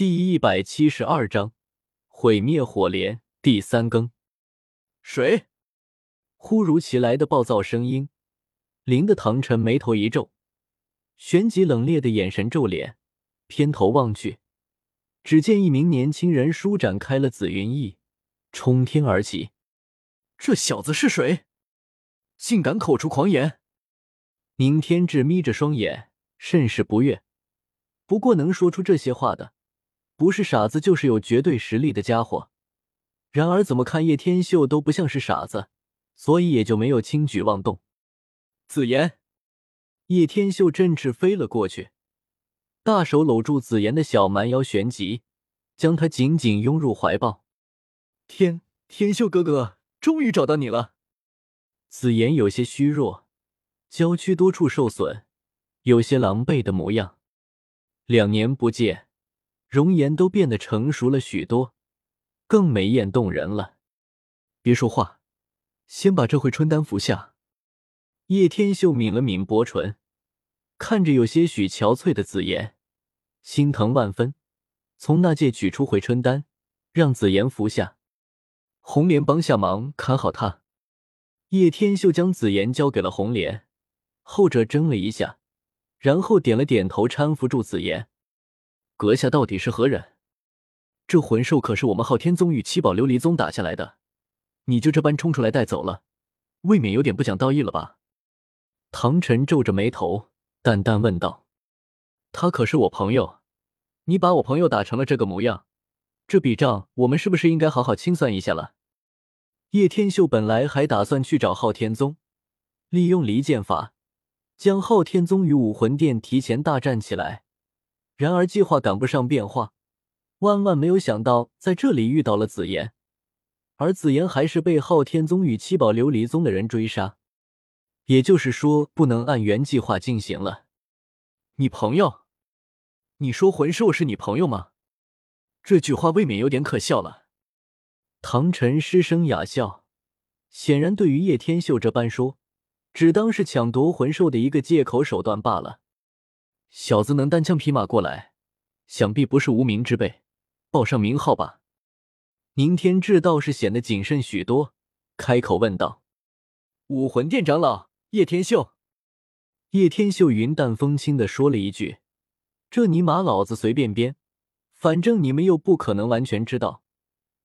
第一百七十二章毁灭火莲第三更。谁？忽如其来的暴躁声音，令的唐晨眉头一皱，旋即冷冽的眼神皱脸，偏头望去，只见一名年轻人舒展开了紫云翼，冲天而起。这小子是谁？竟敢口出狂言！宁天志眯着双眼，甚是不悦。不过能说出这些话的。不是傻子，就是有绝对实力的家伙。然而，怎么看叶天秀都不像是傻子，所以也就没有轻举妄动。紫妍，叶天秀振翅飞了过去，大手搂住紫妍的小蛮腰，旋即将她紧紧拥入怀抱。天天秀哥哥，终于找到你了。紫妍有些虚弱，娇躯多处受损，有些狼狈的模样。两年不见。容颜都变得成熟了许多，更美艳动人了。别说话，先把这回春丹服下。叶天秀抿了抿薄唇，看着有些许憔悴的紫妍，心疼万分，从那戒取出回春丹，让紫妍服下。红莲帮下忙看好他。叶天秀将紫妍交给了红莲，后者怔了一下，然后点了点头，搀扶住紫妍。阁下到底是何人？这魂兽可是我们昊天宗与七宝琉璃宗打下来的，你就这般冲出来带走了，未免有点不讲道义了吧？唐晨皱着眉头，淡淡问道：“他可是我朋友，你把我朋友打成了这个模样，这笔账我们是不是应该好好清算一下了？”叶天秀本来还打算去找昊天宗，利用离间法将昊天宗与武魂殿提前大战起来。然而计划赶不上变化，万万没有想到在这里遇到了紫妍，而紫妍还是被昊天宗与七宝琉璃宗的人追杀，也就是说不能按原计划进行了。你朋友？你说魂兽是你朋友吗？这句话未免有点可笑了。唐晨失声哑笑，显然对于叶天秀这般说，只当是抢夺魂兽的一个借口手段罢了。小子能单枪匹马过来，想必不是无名之辈，报上名号吧？宁天志倒是显得谨慎许多，开口问道：“武魂殿长老叶天秀。”叶天秀云淡风轻的说了一句：“这尼玛老子随便编，反正你们又不可能完全知道。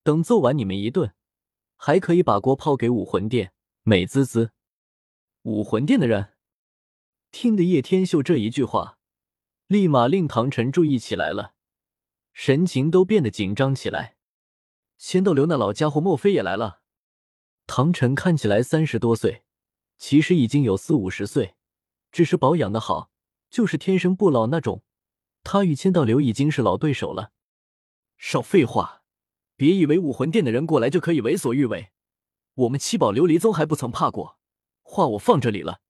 等揍完你们一顿，还可以把锅抛给武魂殿。”美滋滋，武魂殿的人听得叶天秀这一句话。立马令唐晨注意起来了，神情都变得紧张起来。仙斗流那老家伙莫非也来了？唐晨看起来三十多岁，其实已经有四五十岁，只是保养的好，就是天生不老那种。他与千道流已经是老对手了。少废话，别以为武魂殿的人过来就可以为所欲为。我们七宝琉璃宗还不曾怕过。话我放这里了，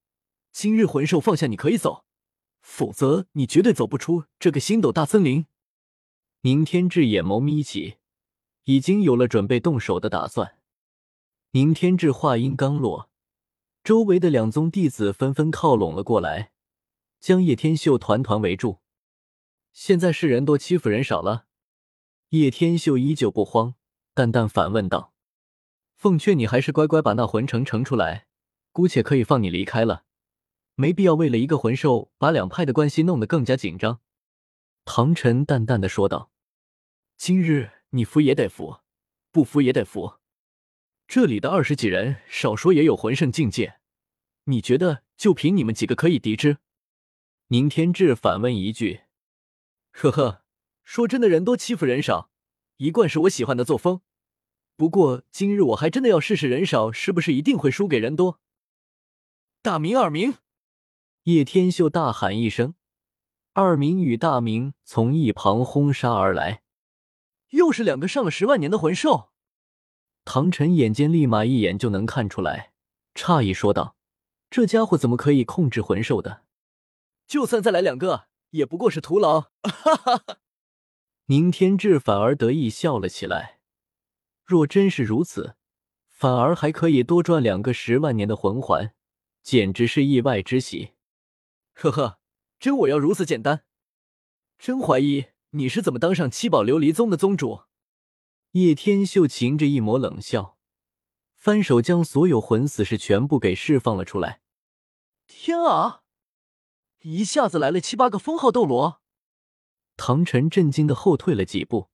今日魂兽放下，你可以走。否则，你绝对走不出这个星斗大森林。宁天志眼眸眯起，已经有了准备动手的打算。宁天志话音刚落，周围的两宗弟子纷纷靠拢了过来，将叶天秀团团围住。现在是人多欺负人少了？叶天秀依旧不慌，淡淡反问道：“奉劝你还是乖乖把那魂城呈出来，姑且可以放你离开了。”没必要为了一个魂兽把两派的关系弄得更加紧张。”唐晨淡淡的说道，“今日你服也得服，不服也得服。这里的二十几人，少说也有魂圣境界，你觉得就凭你们几个可以敌之？”宁天志反问一句：“呵呵，说真的，人多欺负人少，一贯是我喜欢的作风。不过今日我还真的要试试人少是不是一定会输给人多。”大明、二明。叶天秀大喊一声，二明与大明从一旁轰杀而来。又是两个上了十万年的魂兽。唐晨眼尖，立马一眼就能看出来，诧异说道：“这家伙怎么可以控制魂兽的？就算再来两个，也不过是徒劳。”哈哈哈！宁天志反而得意笑了起来。若真是如此，反而还可以多赚两个十万年的魂环，简直是意外之喜。呵呵，真我要如此简单？真怀疑你是怎么当上七宝琉璃宗的宗主？叶天秀噙着一抹冷笑，翻手将所有魂死士全部给释放了出来。天啊！一下子来了七八个封号斗罗。唐晨震惊的后退了几步。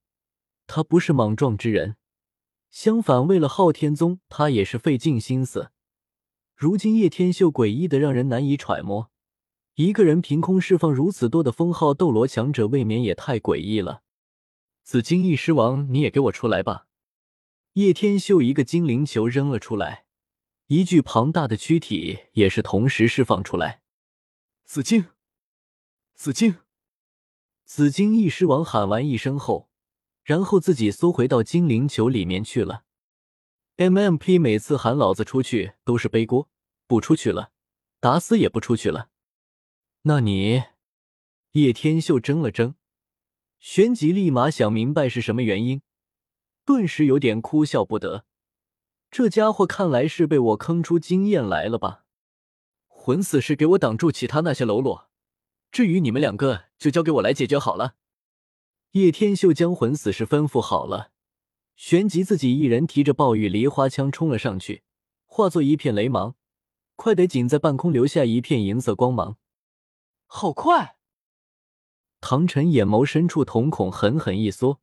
他不是莽撞之人，相反，为了昊天宗，他也是费尽心思。如今叶天秀诡异的让人难以揣摩，一个人凭空释放如此多的封号斗罗强者，未免也太诡异了。紫金翼狮王，你也给我出来吧！叶天秀一个精灵球扔了出来，一具庞大的躯体也是同时释放出来。紫金，紫金，紫金翼狮王喊完一声后。然后自己缩回到精灵球里面去了。MMP 每次喊老子出去都是背锅，不出去了，打死也不出去了。那你，叶天秀怔了怔，旋即立马想明白是什么原因，顿时有点哭笑不得。这家伙看来是被我坑出经验来了吧？魂死士给我挡住其他那些喽啰，至于你们两个，就交给我来解决好了。叶天秀将魂死士吩咐好了，旋即自己一人提着暴雨梨花枪冲了上去，化作一片雷芒，快得仅在半空留下一片银色光芒。好快！唐晨眼眸深处瞳孔狠狠一缩，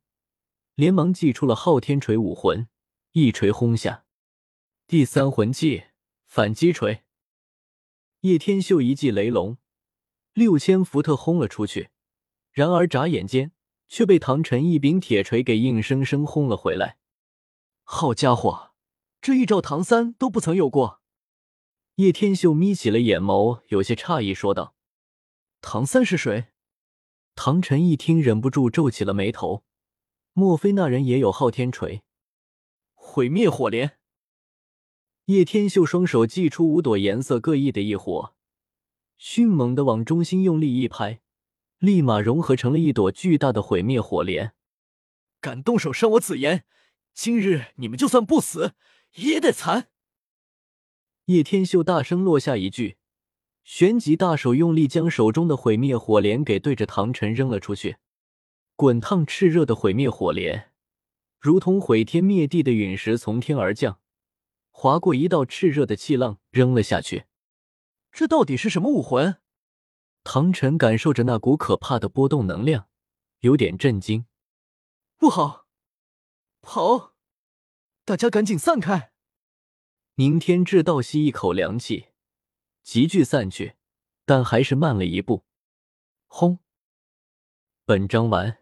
连忙祭出了昊天锤武魂，一锤轰下。第三魂技反击锤。叶天秀一记雷龙，六千伏特轰了出去，然而眨眼间。却被唐晨一柄铁锤给硬生生轰了回来。好家伙，这一招唐三都不曾有过。叶天秀眯起了眼眸，有些诧异说道：“唐三是谁？”唐晨一听，忍不住皱起了眉头。莫非那人也有昊天锤？毁灭火莲。叶天秀双手祭出五朵颜色各异的异火，迅猛的往中心用力一拍。立马融合成了一朵巨大的毁灭火莲。敢动手伤我紫妍，今日你们就算不死也得惨！叶天秀大声落下一句，旋即大手用力将手中的毁灭火莲给对着唐晨扔了出去。滚烫炽热的毁灭火莲，如同毁天灭地的陨石从天而降，划过一道炽热的气浪，扔了下去。这到底是什么武魂？唐晨感受着那股可怕的波动能量，有点震惊。不好，跑！大家赶紧散开！宁天志倒吸一口凉气，急剧散去，但还是慢了一步。轰！本章完。